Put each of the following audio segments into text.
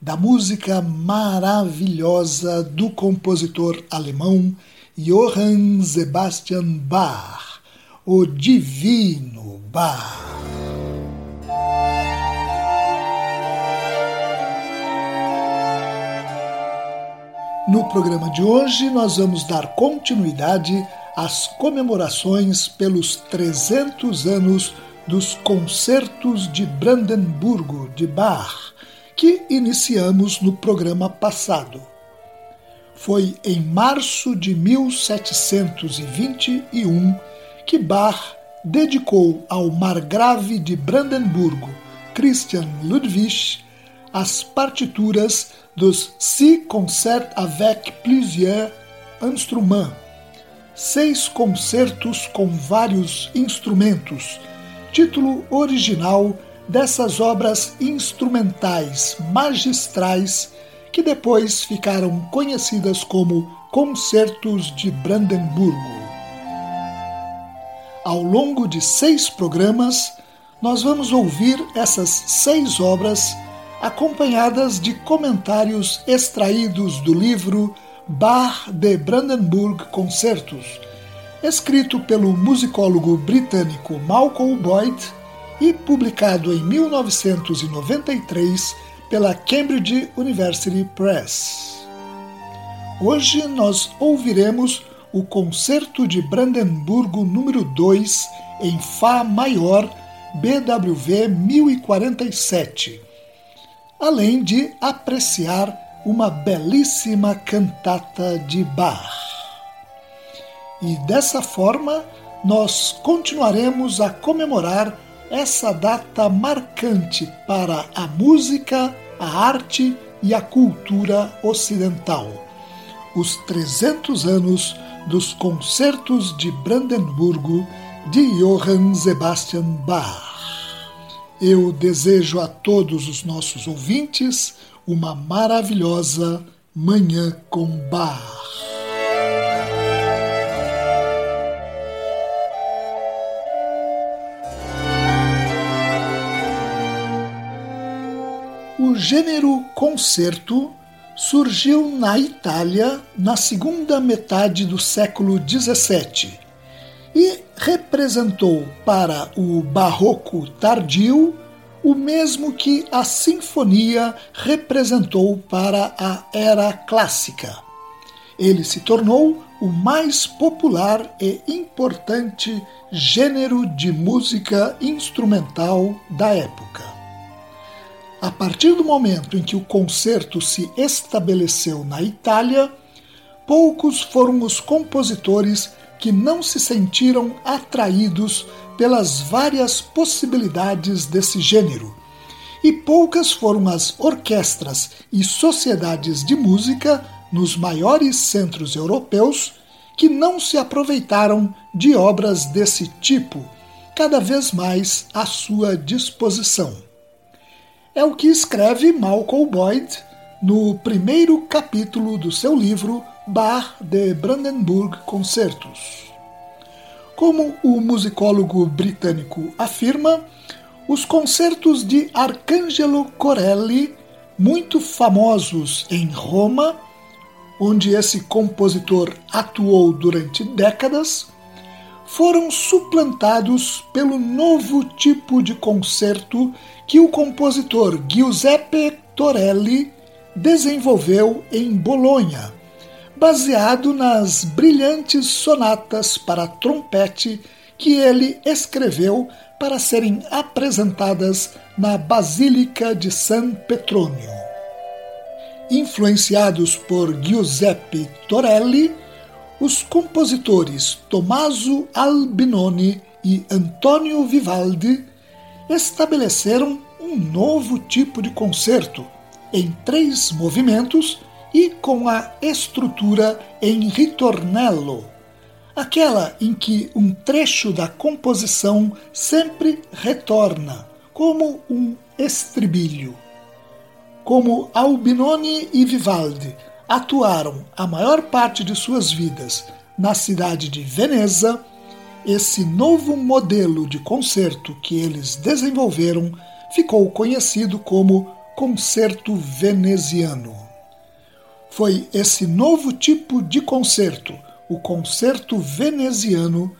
da música maravilhosa do compositor alemão Johann Sebastian Bach, o Divino Bach. No programa de hoje, nós vamos dar continuidade às comemorações pelos 300 anos dos Concertos de Brandemburgo de Bach que iniciamos no programa passado. Foi em março de 1721 que Bach dedicou ao margrave de Brandemburgo, Christian Ludwig, as partituras dos Six Concerts avec plusieurs instruments, seis concertos com vários instrumentos, título original dessas obras instrumentais magistrais que depois ficaram conhecidas como Concertos de Brandemburgo. Ao longo de seis programas, nós vamos ouvir essas seis obras acompanhadas de comentários extraídos do livro Bar de Brandenburg Concertos, escrito pelo musicólogo britânico Malcolm Boyd e publicado em 1993 pela Cambridge University Press. Hoje nós ouviremos o Concerto de Brandemburgo número 2 em Fá maior, BWV 1047, além de apreciar uma belíssima cantata de Bach. E dessa forma, nós continuaremos a comemorar essa data marcante para a música, a arte e a cultura ocidental. Os 300 anos dos concertos de Brandemburgo de Johann Sebastian Bach. Eu desejo a todos os nossos ouvintes uma maravilhosa Manhã com Bach. O gênero concerto surgiu na Itália na segunda metade do século XVII e representou para o barroco tardio o mesmo que a sinfonia representou para a era clássica. Ele se tornou o mais popular e importante gênero de música instrumental da época. A partir do momento em que o concerto se estabeleceu na Itália, poucos foram os compositores que não se sentiram atraídos pelas várias possibilidades desse gênero, e poucas foram as orquestras e sociedades de música nos maiores centros europeus que não se aproveitaram de obras desse tipo, cada vez mais à sua disposição é o que escreve Malcolm Boyd no primeiro capítulo do seu livro Bar de Brandenburg Concertos. Como o musicólogo britânico afirma, os concertos de Arcangelo Corelli, muito famosos em Roma, onde esse compositor atuou durante décadas, foram suplantados pelo novo tipo de concerto que o compositor Giuseppe Torelli desenvolveu em Bolonha, baseado nas brilhantes sonatas para trompete que ele escreveu para serem apresentadas na Basílica de San Petronio. Influenciados por Giuseppe Torelli, os compositores Tommaso Albinoni e Antonio Vivaldi estabeleceram um novo tipo de concerto em três movimentos e com a estrutura em ritornello, aquela em que um trecho da composição sempre retorna, como um estribilho. Como Albinoni e Vivaldi atuaram a maior parte de suas vidas na cidade de Veneza, esse novo modelo de concerto que eles desenvolveram ficou conhecido como concerto veneziano. Foi esse novo tipo de concerto, o concerto veneziano,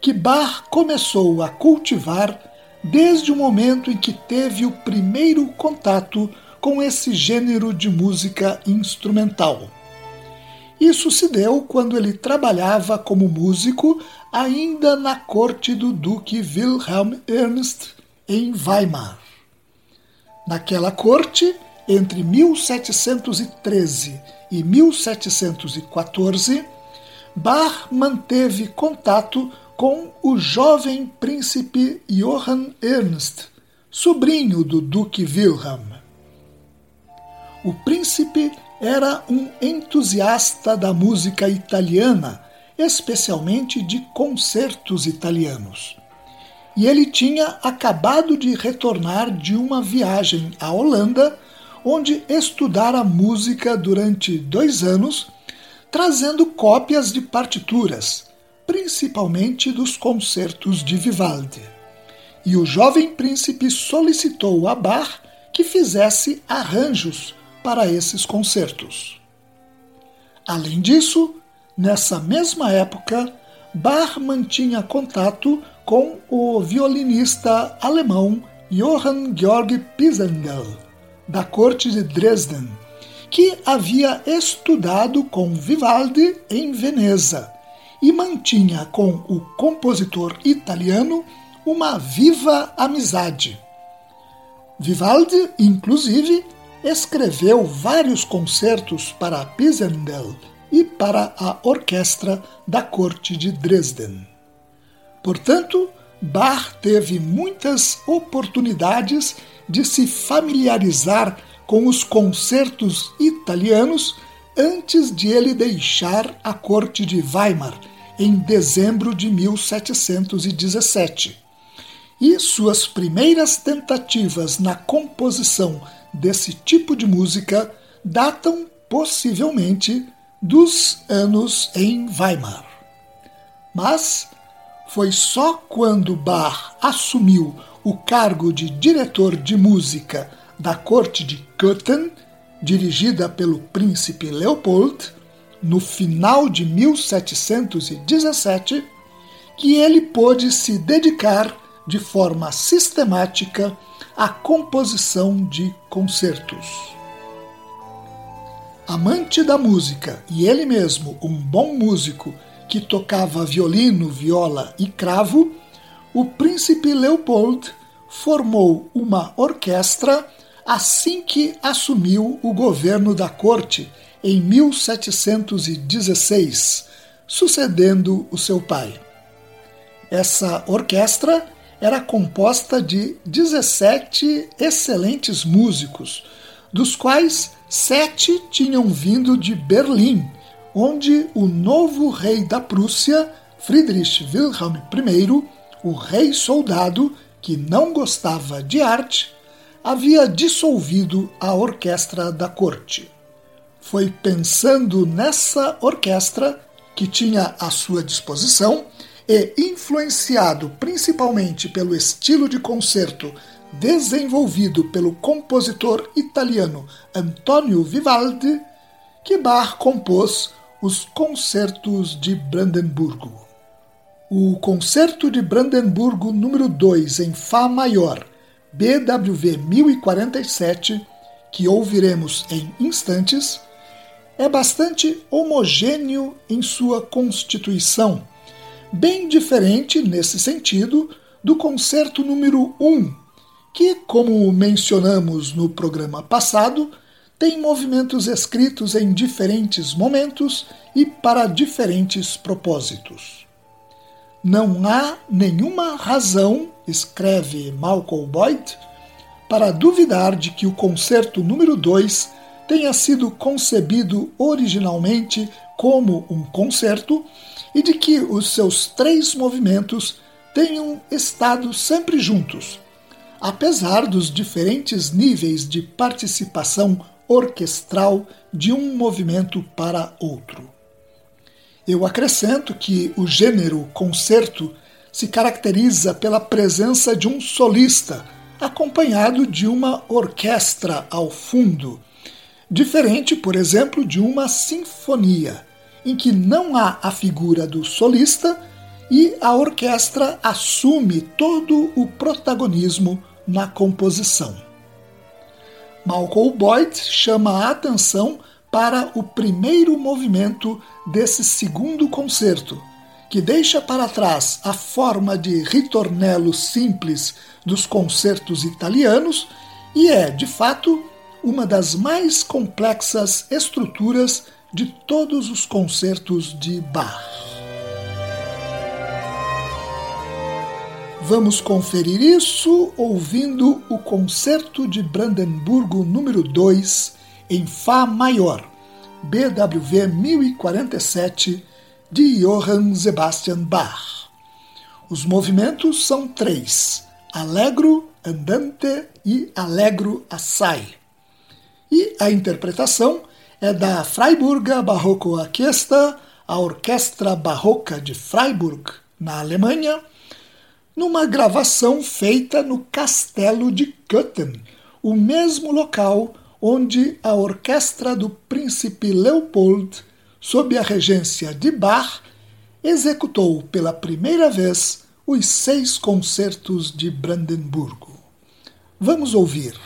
que Bach começou a cultivar desde o momento em que teve o primeiro contato com esse gênero de música instrumental. Isso se deu quando ele trabalhava como músico ainda na corte do Duque Wilhelm Ernst em Weimar. Naquela corte, entre 1713 e 1714, Bach manteve contato com o jovem príncipe Johann Ernst, sobrinho do Duque Wilhelm. O príncipe era um entusiasta da música italiana, especialmente de concertos italianos e ele tinha acabado de retornar de uma viagem à Holanda, onde estudara música durante dois anos, trazendo cópias de partituras, principalmente dos concertos de Vivaldi. E o jovem príncipe solicitou a Bach que fizesse arranjos para esses concertos. Além disso, nessa mesma época, Bach mantinha contato com o violinista alemão Johann Georg Pisendel, da corte de Dresden, que havia estudado com Vivaldi em Veneza e mantinha com o compositor italiano uma viva amizade. Vivaldi, inclusive, escreveu vários concertos para Pisendel e para a orquestra da corte de Dresden. Portanto, Bach teve muitas oportunidades de se familiarizar com os concertos italianos antes de ele deixar a corte de Weimar em dezembro de 1717. E suas primeiras tentativas na composição desse tipo de música datam possivelmente dos anos em Weimar. Mas foi só quando Bach assumiu o cargo de diretor de música da corte de Köthen, dirigida pelo príncipe Leopold, no final de 1717, que ele pôde se dedicar de forma sistemática à composição de concertos. Amante da música e ele mesmo um bom músico que tocava violino, viola e cravo, o príncipe Leopold formou uma orquestra assim que assumiu o governo da corte em 1716, sucedendo o seu pai. Essa orquestra era composta de 17 excelentes músicos, dos quais sete tinham vindo de Berlim onde o novo rei da Prússia, Friedrich Wilhelm I, o rei soldado que não gostava de arte, havia dissolvido a orquestra da corte. Foi pensando nessa orquestra que tinha à sua disposição e influenciado principalmente pelo estilo de concerto desenvolvido pelo compositor italiano Antonio Vivaldi, que Bach compôs os concertos de Brandemburgo. O Concerto de Brandemburgo número 2 em Fá maior, BWV 1047, que ouviremos em instantes, é bastante homogêneo em sua constituição, bem diferente nesse sentido do concerto número 1, que, como mencionamos no programa passado, tem movimentos escritos em diferentes momentos e para diferentes propósitos. Não há nenhuma razão, escreve Malcolm Boyd, para duvidar de que o concerto número 2 tenha sido concebido originalmente como um concerto e de que os seus três movimentos tenham estado sempre juntos, apesar dos diferentes níveis de participação orquestral de um movimento para outro. Eu acrescento que o gênero concerto se caracteriza pela presença de um solista, acompanhado de uma orquestra ao fundo, diferente, por exemplo, de uma sinfonia, em que não há a figura do solista e a orquestra assume todo o protagonismo na composição. Malcolm Boyd chama a atenção para o primeiro movimento desse segundo concerto, que deixa para trás a forma de ritornelo simples dos concertos italianos e é, de fato, uma das mais complexas estruturas de todos os concertos de Bach. Vamos conferir isso ouvindo o Concerto de Brandemburgo número 2 em Fá maior, BWV 1047, de Johann Sebastian Bach. Os movimentos são três: Allegro, Andante e Allegro Assai. E a interpretação é da Freiburger Barroco Orquestra, a Orquestra Barroca de Freiburg, na Alemanha, numa gravação feita no Castelo de Köthen, o mesmo local onde a orquestra do príncipe Leopold, sob a regência de Bach, executou pela primeira vez os seis concertos de Brandemburgo. Vamos ouvir.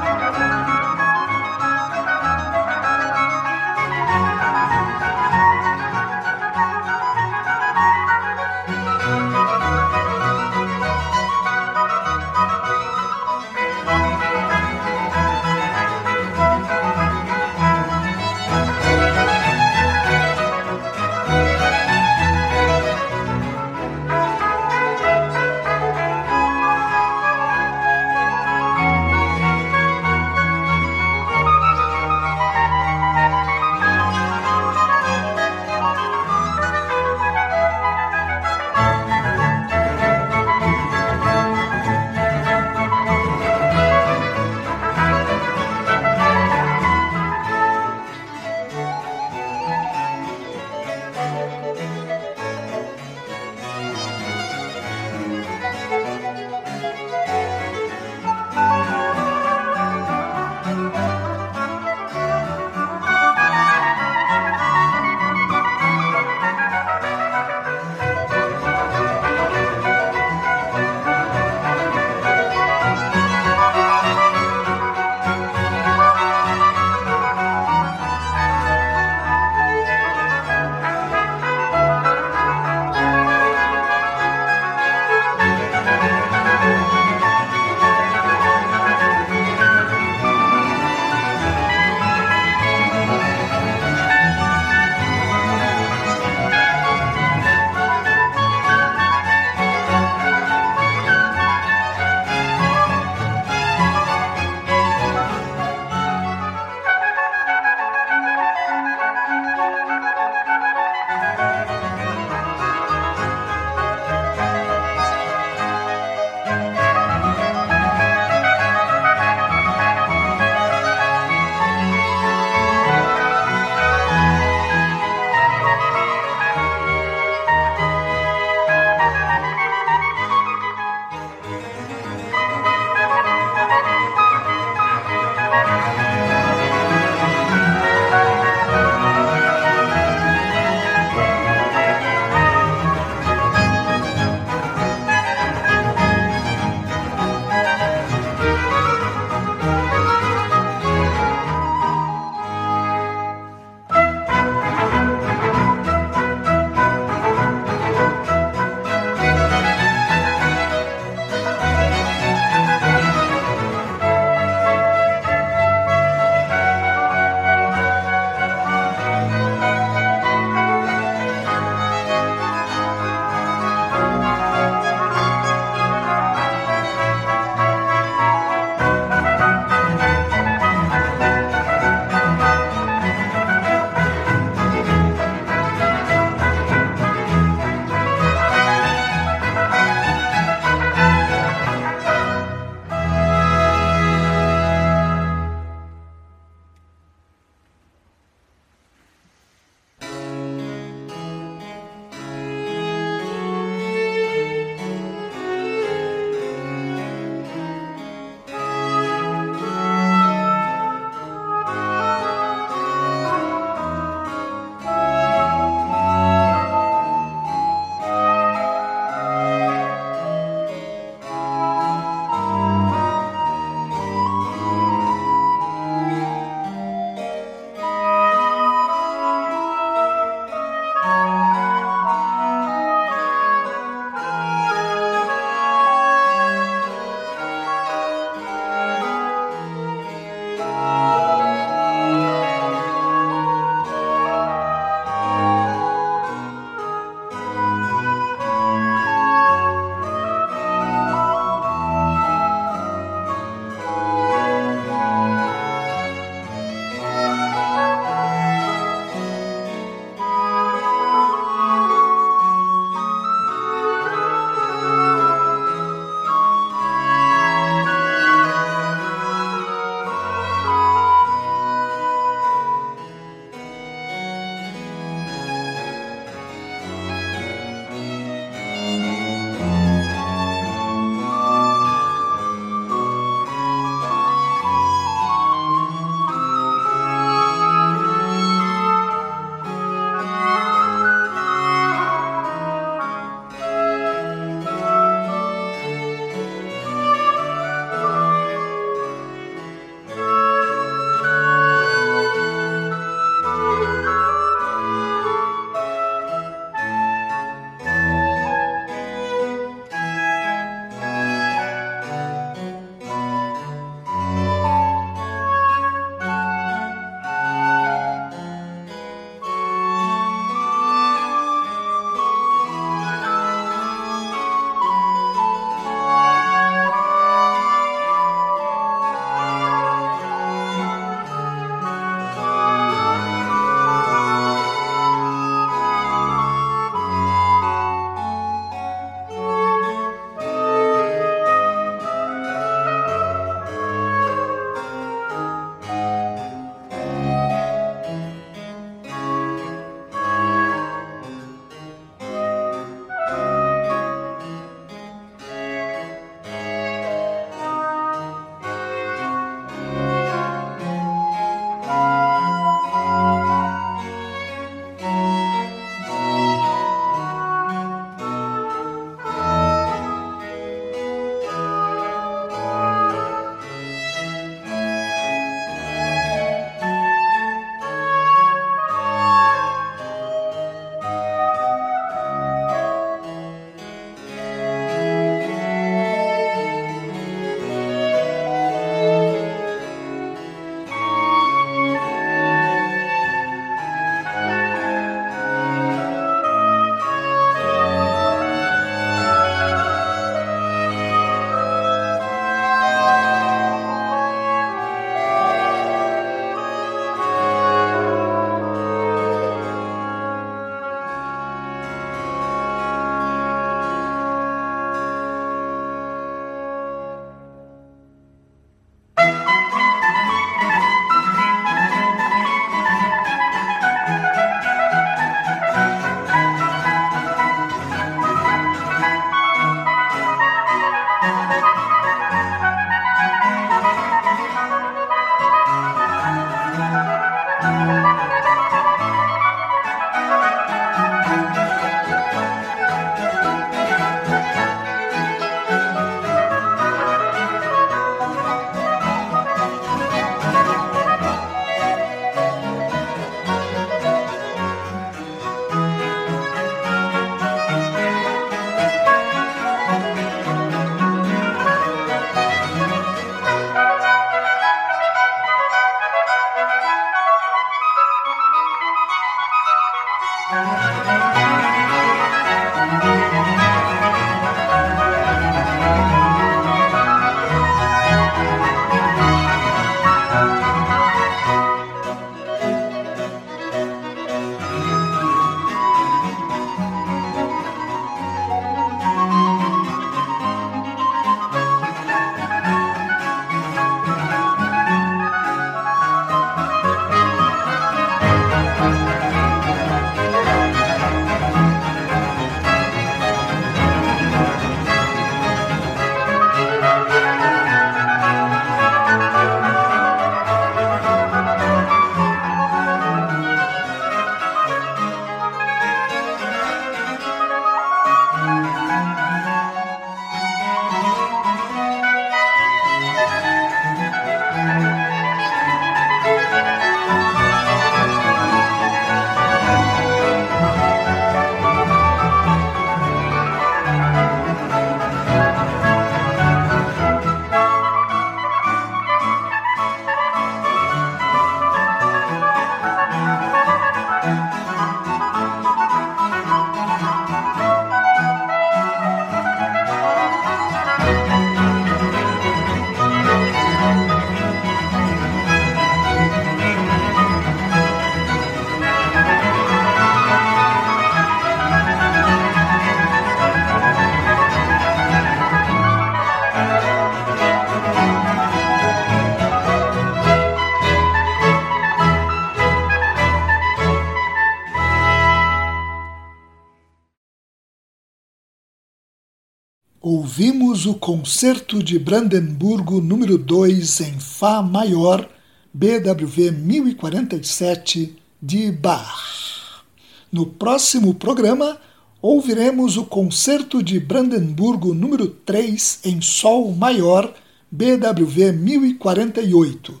Ouvimos o Concerto de Brandemburgo número 2 em Fá maior, BWV 1047 de Bach. No próximo programa, ouviremos o Concerto de Brandemburgo número 3 em Sol maior, BWV 1048,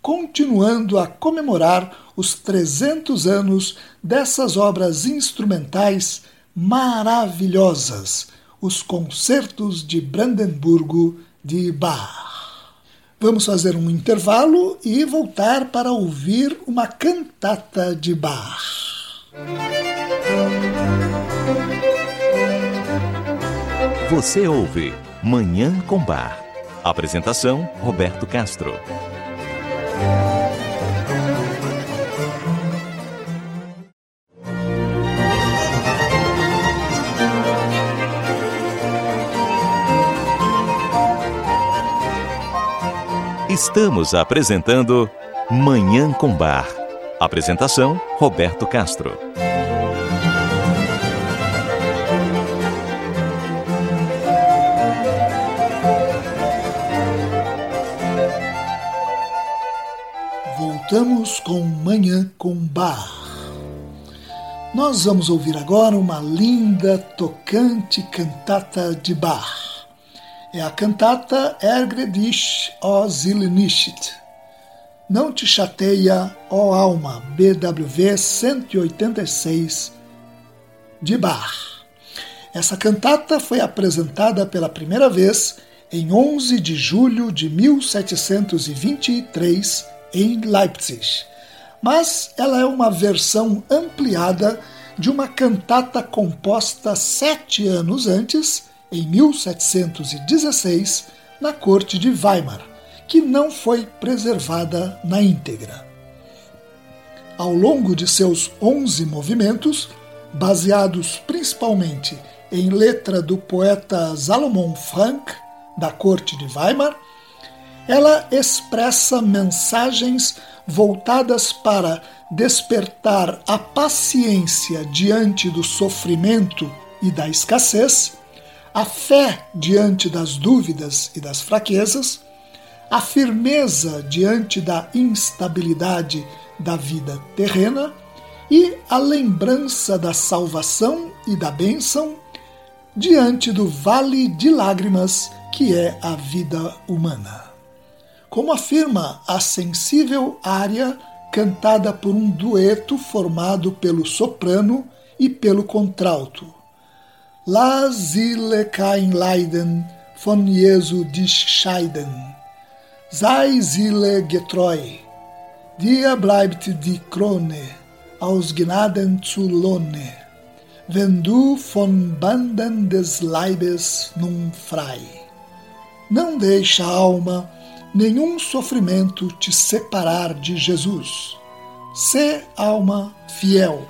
continuando a comemorar os 300 anos dessas obras instrumentais maravilhosas os concertos de Brandemburgo de Bach. Vamos fazer um intervalo e voltar para ouvir uma cantata de Bach. Você ouve Manhã com Bar. Apresentação: Roberto Castro. Estamos apresentando Manhã com Bar. Apresentação: Roberto Castro. Voltamos com Manhã com Bar. Nós vamos ouvir agora uma linda, tocante cantata de Bach é a cantata Ärgre dich, ó Zille nicht. Não te chateia, ó alma, BWV 186 de Bach. Essa cantata foi apresentada pela primeira vez em 11 de julho de 1723 em Leipzig, mas ela é uma versão ampliada de uma cantata composta sete anos antes em 1716 na corte de Weimar, que não foi preservada na íntegra. Ao longo de seus 11 movimentos, baseados principalmente em letra do poeta Salomon Frank, da corte de Weimar, ela expressa mensagens voltadas para despertar a paciência diante do sofrimento e da escassez a fé diante das dúvidas e das fraquezas, a firmeza diante da instabilidade da vida terrena e a lembrança da salvação e da bênção diante do vale de lágrimas que é a vida humana. Como afirma a sensível área cantada por um dueto formado pelo soprano e pelo contralto, La Seele kein Leiden von Jesu dich scheiden. Sei Seele getreu, dir bleibt die Krone aus Gnaden zu Lohne, wenn du von Banden des Leibes nun frei. Não deixa, alma, nenhum sofrimento te separar de Jesus. Sê, alma, fiel,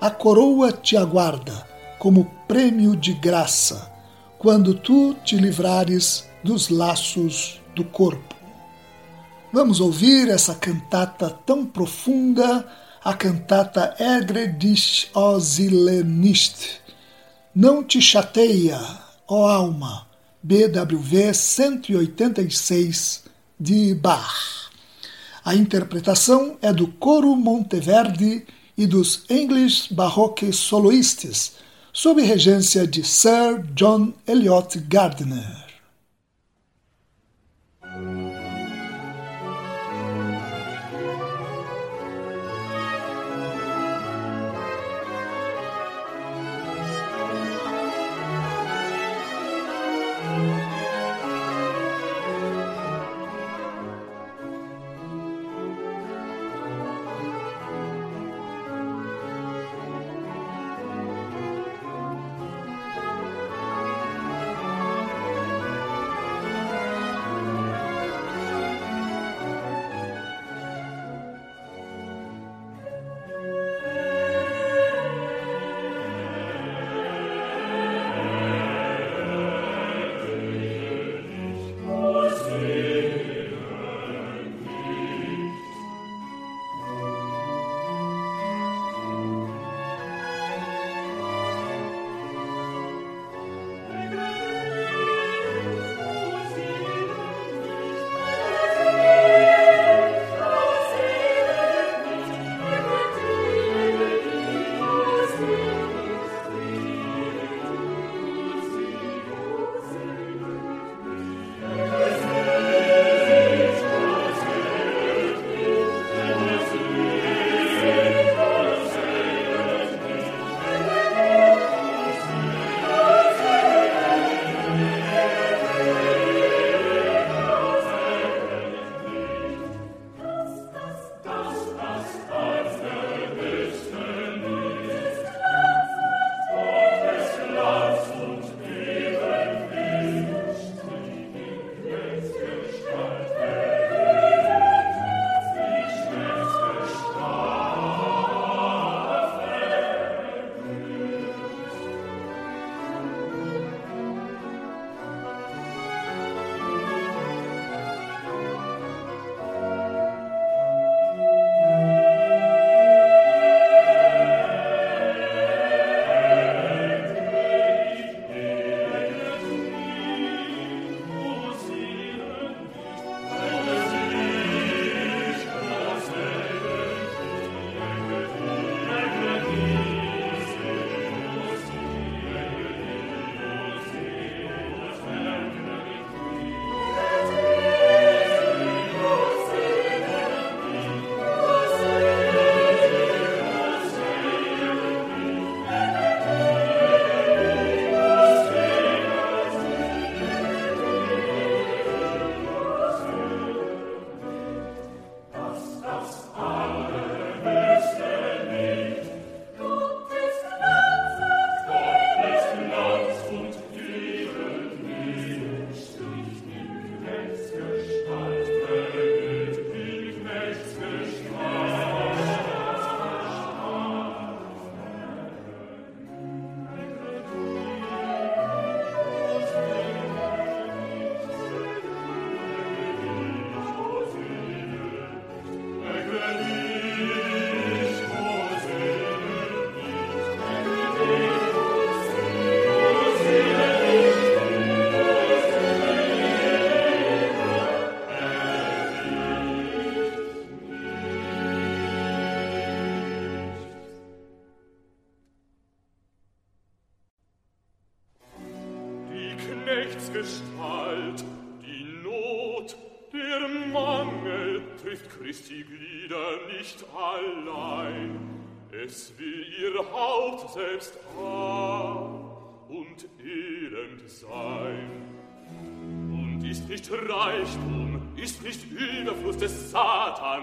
a coroa te aguarda como prêmio de graça, quando tu te livrares dos laços do corpo. Vamos ouvir essa cantata tão profunda, a cantata ó nicht. Não te chateia, ó alma, BWV 186 de Bach. A interpretação é do Coro Monteverde e dos English Baroque Soloists, sob regência de Sir John Eliot Gardner.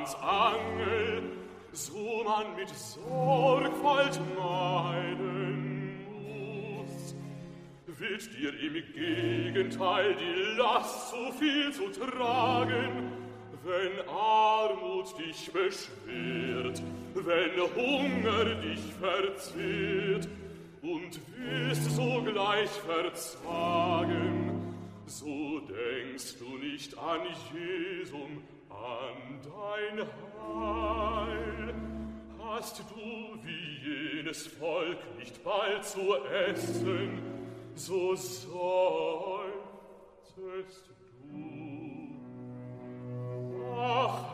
Satans Angel, so man mit Sorgfalt meiden muss. Wird dir im Gegenteil die Last so viel zu tragen, wenn Armut dich beschwert, wenn Hunger dich verzehrt, und wirst sogleich verzagen, so denkst du nicht an Jesum, An dein Heil hast du wie jenes Volk nicht bald zu essen, so seufzest du. Ach,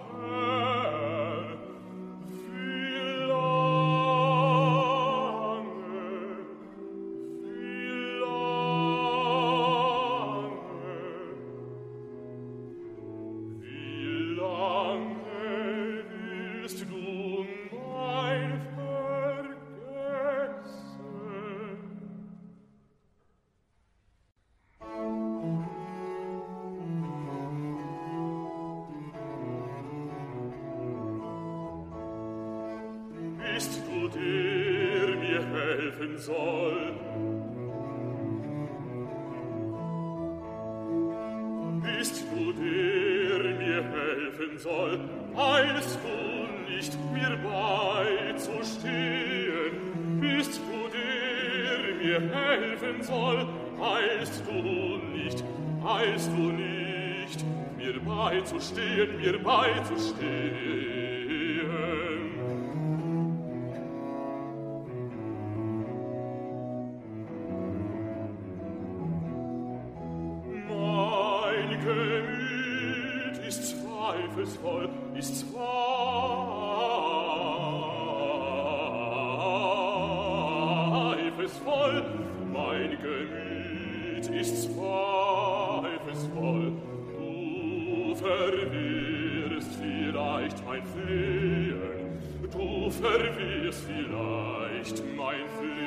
Mein Gemüt ist zweifelsvoll. Du verwirrst vielleicht mein Flehen. Du verwirrst vielleicht mein Flehen.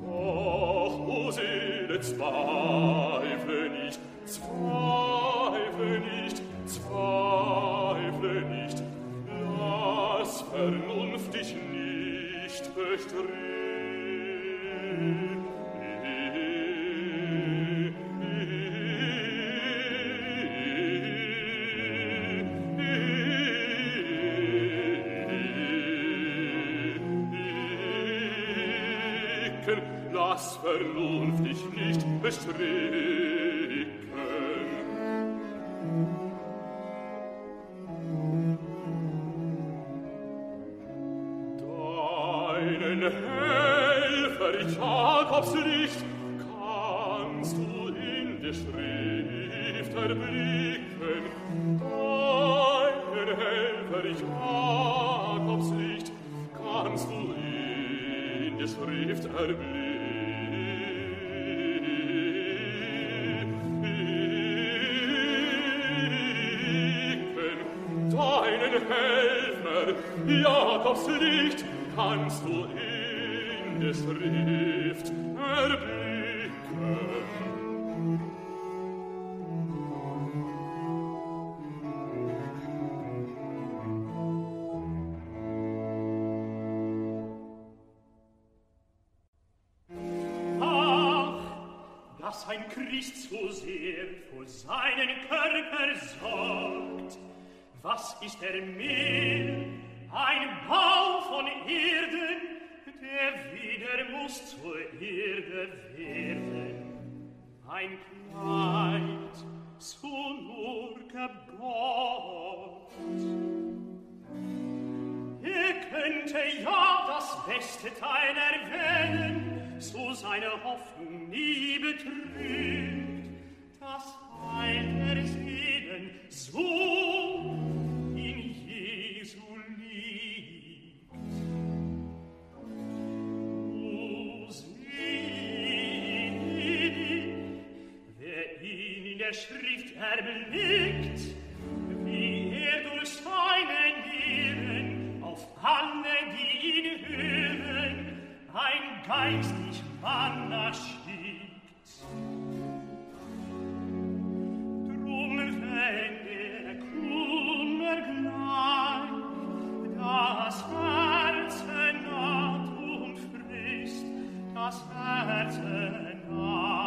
Doch, o Seele, das vernünftig nicht bestricken. Deinen Helfer, Jakobs Licht, kannst du in der Schrift erblicken. Deinen Helfer, Jakobs aufs Licht kannst du in der Schrift erblicken. dass ein Christ so sehr vor seinen Körper sorgt. Was ist er mehr Ein Bau von Erden, der wieder muss zur Erde werden. Ein Kleid, so nur gebaut. Er könnte ja das beste Teil erwähnen, so seine Hoffnung nie betrügt. Das Heil der Seelen so in Jesu der Schrift erblickt, wie er durch seine Nieren auf alle, die ihn hören, ein geistlich Manna schickt. Drum, wenn der Kummer gleich das Herzen naht umfrisst, das Herzen naht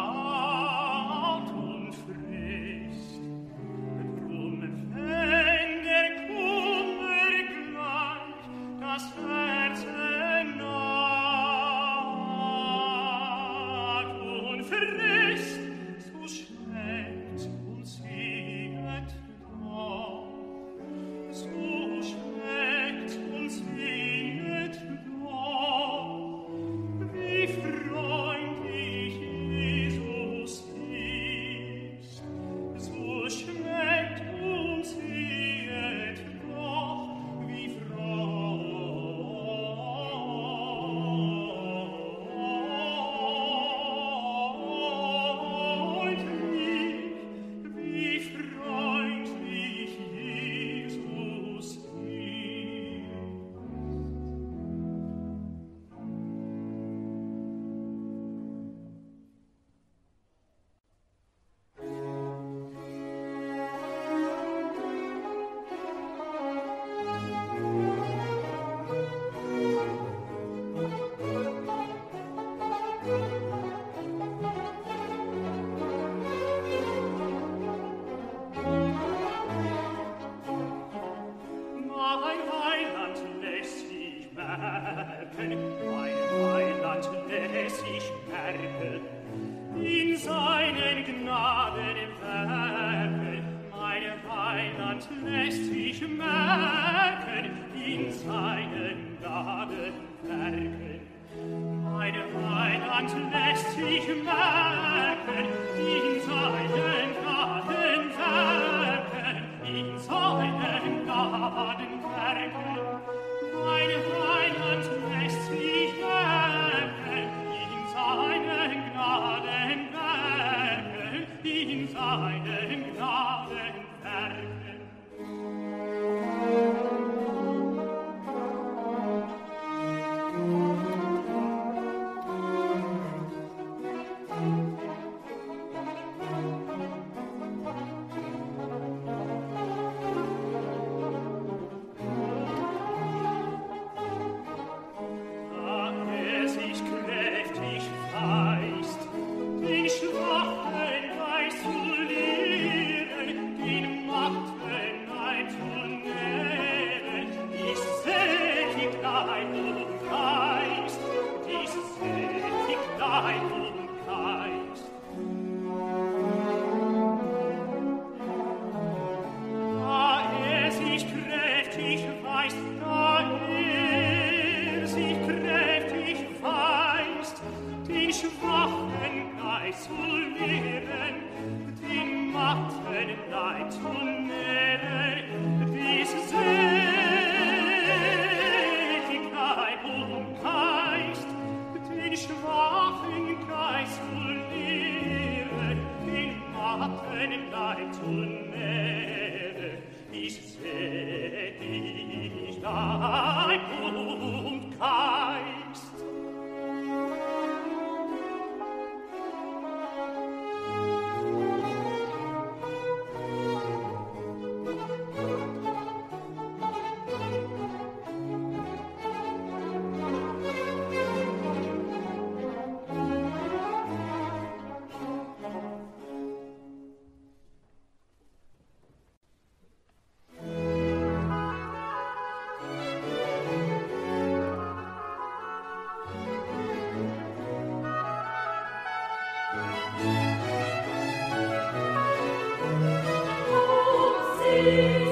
Música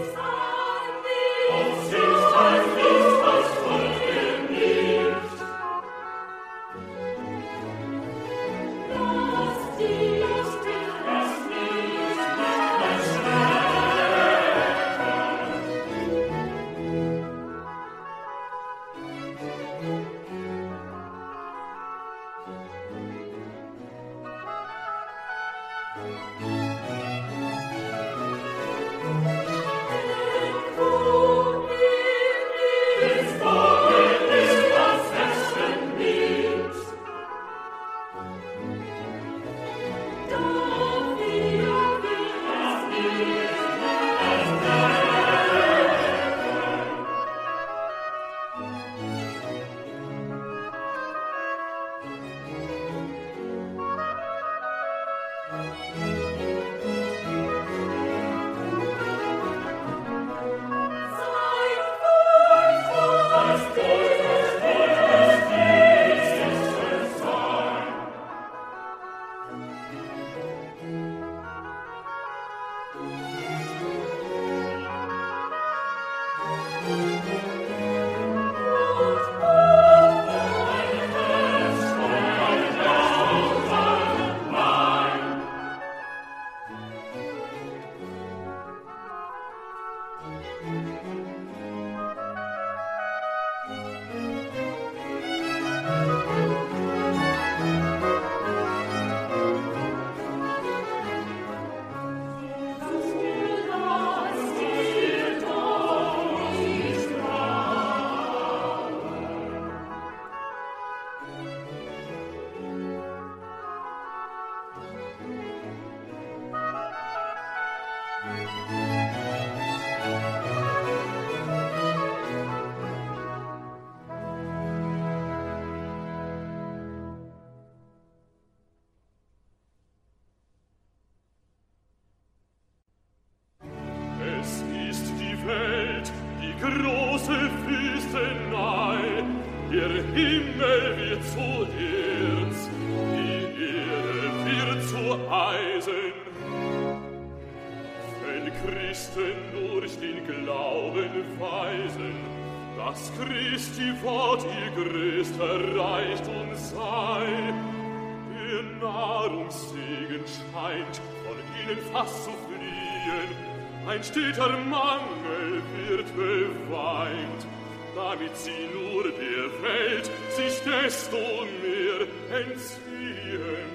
steter Mangel wird beweint, damit sie nur der Welt sich desto mehr entziehen.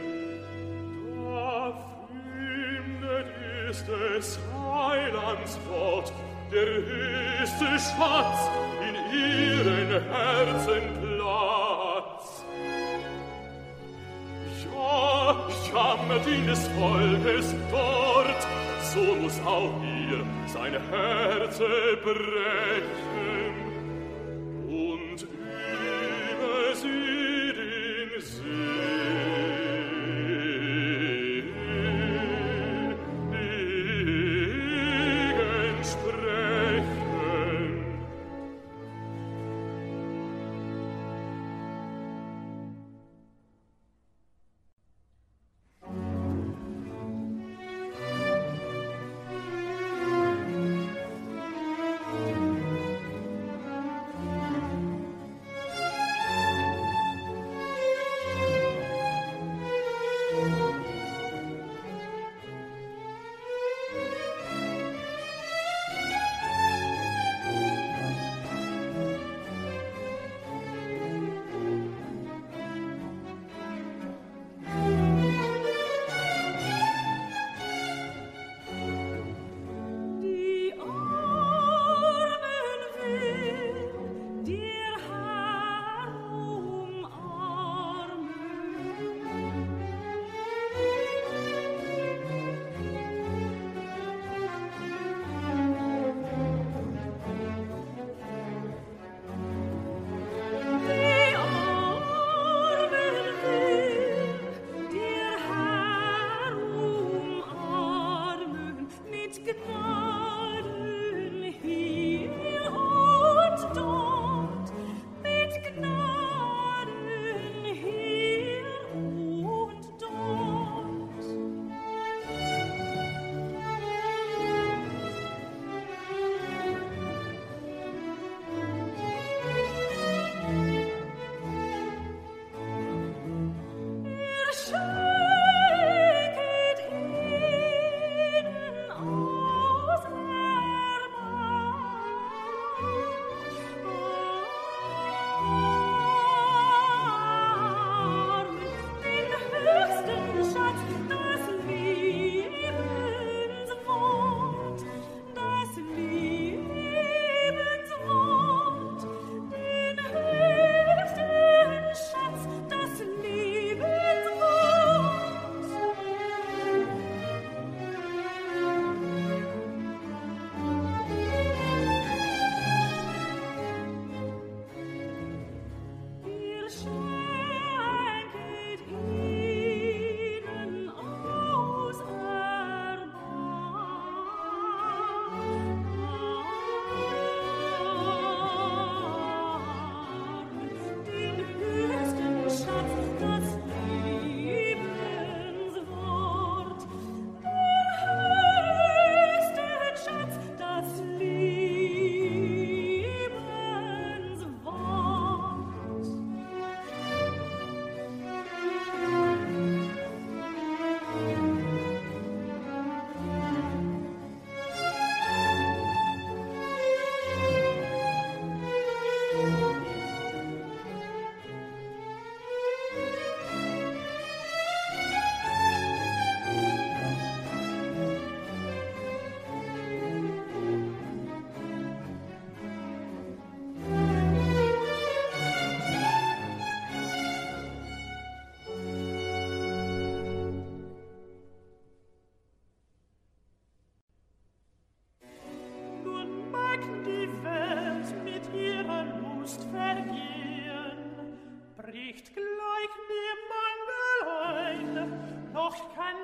Da findet ist es Heilands Wort, der höchste Schatz in ihren Herzen Platz. Ja, jammert ihn des Volkes dort, so muss auch ihr sein Herz brechen und über sie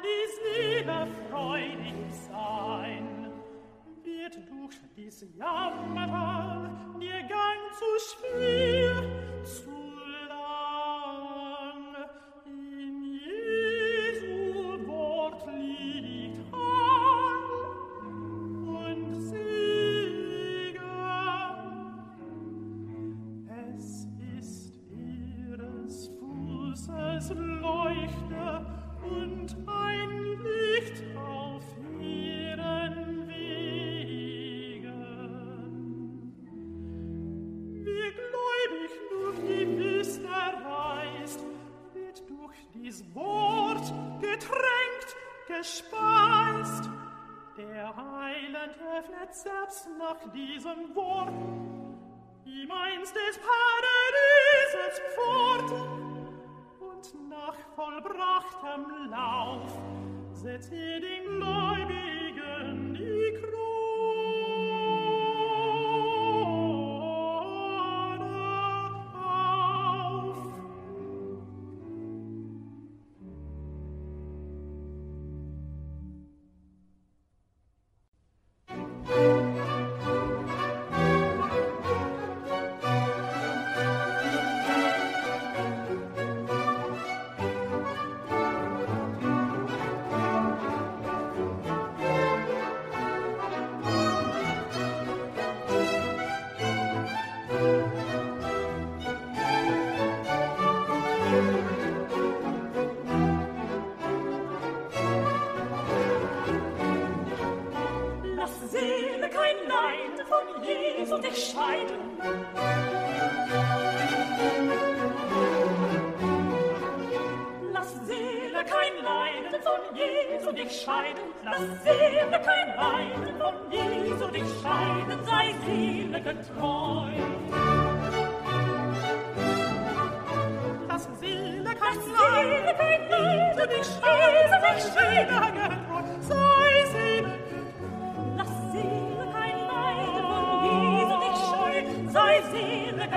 dies liebefreudig sein. Wird durch dies Jammern dir Gang zu schwer, zu Wie sollt ich scheiden? Lass Seele kein Leiden von Jesu dich scheiden, Lass Seele kein Leiden von Jesu dich scheiden, Sei Seele getreu. Lass Seele kein Leiden von Jesu dich scheiden, Sei Seele getreu.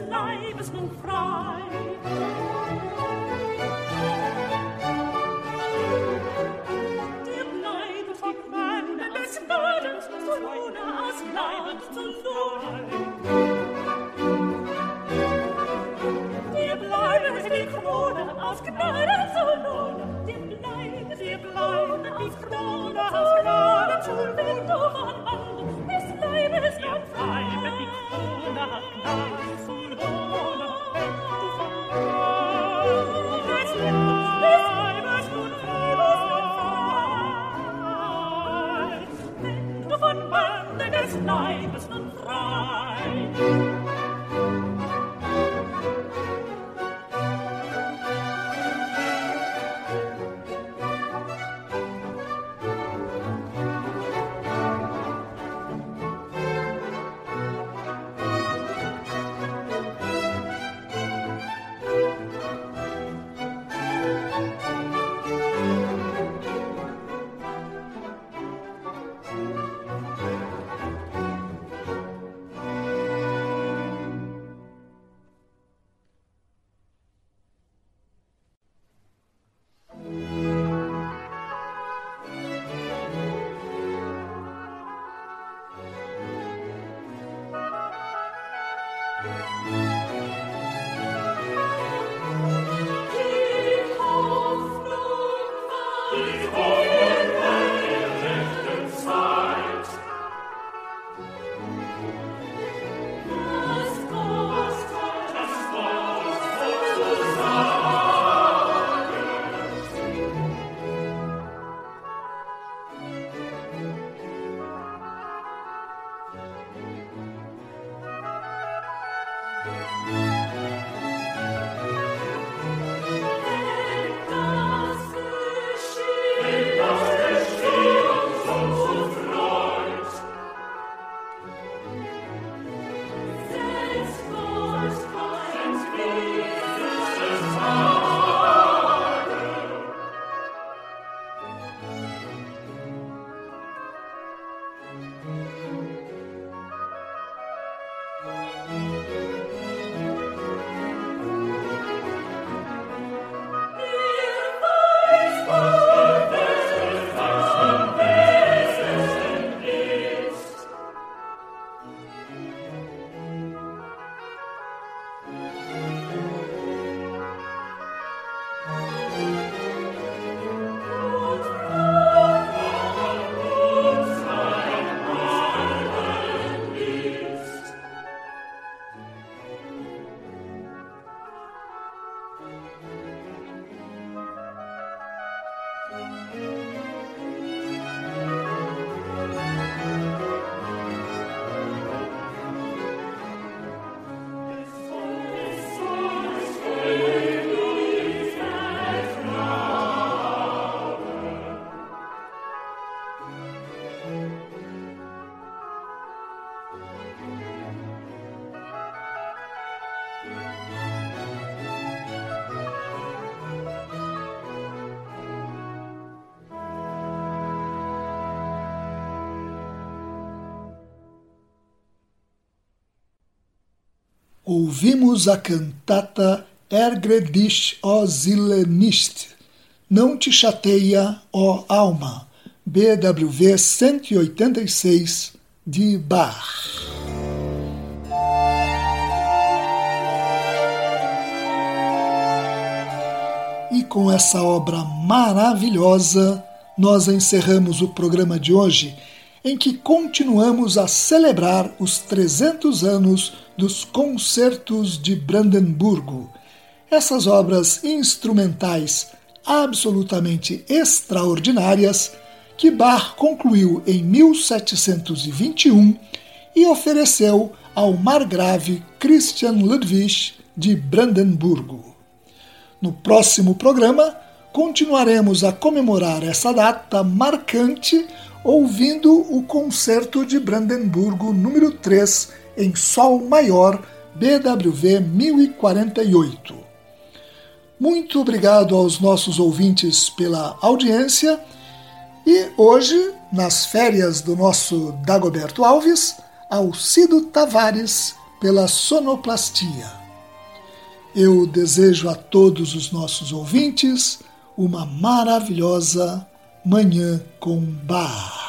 life Leibes nun frei. Ouvimos a cantata Ergre dich, ó Zille nicht, Não te chateia, ó alma, BWV 186, de Bach. E com essa obra maravilhosa, nós encerramos o programa de hoje em que continuamos a celebrar os 300 anos dos concertos de Brandemburgo. Essas obras instrumentais absolutamente extraordinárias que Bach concluiu em 1721 e ofereceu ao margrave Christian Ludwig de Brandemburgo. No próximo programa, continuaremos a comemorar essa data marcante ouvindo o concerto de Brandemburgo número 3 em Sol maior, BWV 1048. Muito obrigado aos nossos ouvintes pela audiência e hoje, nas férias do nosso Dagoberto Alves, ao Cido Tavares pela sonoplastia. Eu desejo a todos os nossos ouvintes uma maravilhosa Manhã com Bar.